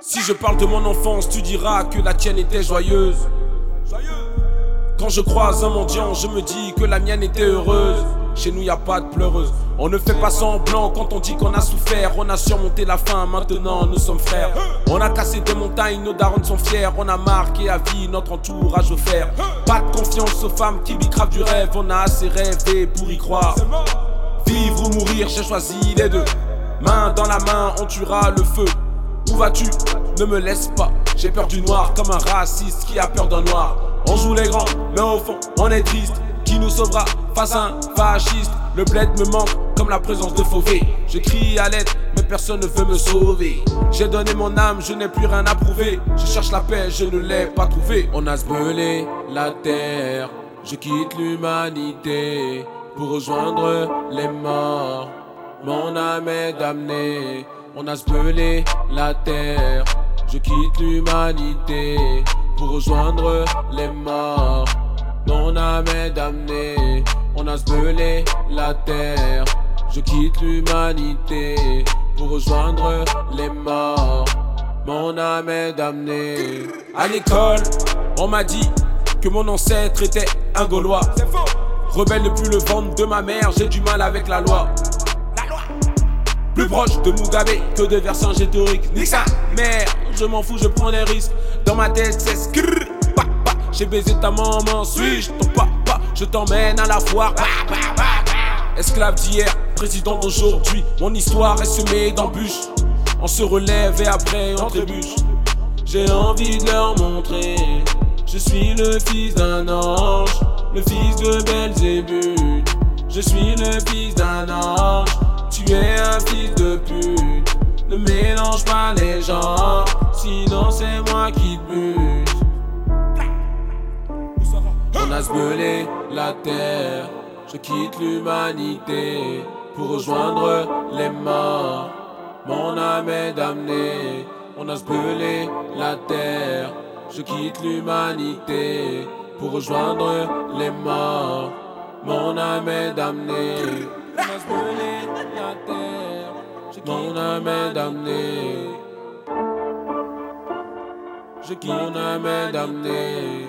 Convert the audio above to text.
Si je parle de mon enfance, tu diras que la tienne était joyeuse. Quand je croise un mendiant, je me dis que la mienne était heureuse. Chez nous y a pas de pleureuse. On ne fait pas semblant quand on dit qu'on a souffert. On a surmonté la faim, maintenant nous sommes frères. On a cassé des montagnes, nos darons sont fiers. On a marqué à vie notre entourage au fer. Pas de confiance aux femmes qui bicravent du rêve. On a assez rêvé pour y croire. Vivre ou mourir, j'ai choisi les deux. Main dans la main, on tuera le feu. Où vas-tu? Ne me laisse pas. J'ai peur du noir comme un raciste qui a peur d'un noir. On joue les grands, mais au fond, on est triste. Qui nous sauvera face à un fasciste? Le bled me manque comme la présence de Fauvé. Je crie à l'aide, mais personne ne veut me sauver. J'ai donné mon âme, je n'ai plus rien à prouver. Je cherche la paix, je ne l'ai pas trouvée. On a sbelé la terre. Je quitte l'humanité pour rejoindre les morts. Mon âme est damnée. On a sbelé la terre. Je quitte l'humanité pour rejoindre les morts. Mon âme est damnée. On a sbelé la terre. Je quitte l'humanité pour rejoindre les morts. Mon âme est damnée. À l'école, on m'a dit que mon ancêtre était un Gaulois. Rebelle depuis le ventre de ma mère, j'ai du mal avec la loi. Plus proche de Mugabe que de Vercingétorique. Nique sa mère, je m'en fous, je prends des risques. Dans ma tête, c'est skrrr, pa, pa. J'ai baisé ta maman, suis-je ton papa? Je t'emmène à la foire. Esclave d'hier, président d'aujourd'hui. Mon histoire est semée d'embûches. On se relève et après on trébuche. J'ai envie de leur montrer. Je suis le fils d'un ange, le fils de Belzébuth. Je suis le fils d'un ange, tu un fils de pute. Ne mélange pas les gens, sinon c'est moi qui te bute. On a sbelé la terre, je quitte l'humanité pour rejoindre les morts. Mon âme est damnée, on a sbelé la terre, je quitte l'humanité pour rejoindre les morts. Mon âme est damnée, fasse brûler la terre. Je mon âme est. Je mon âme damnée.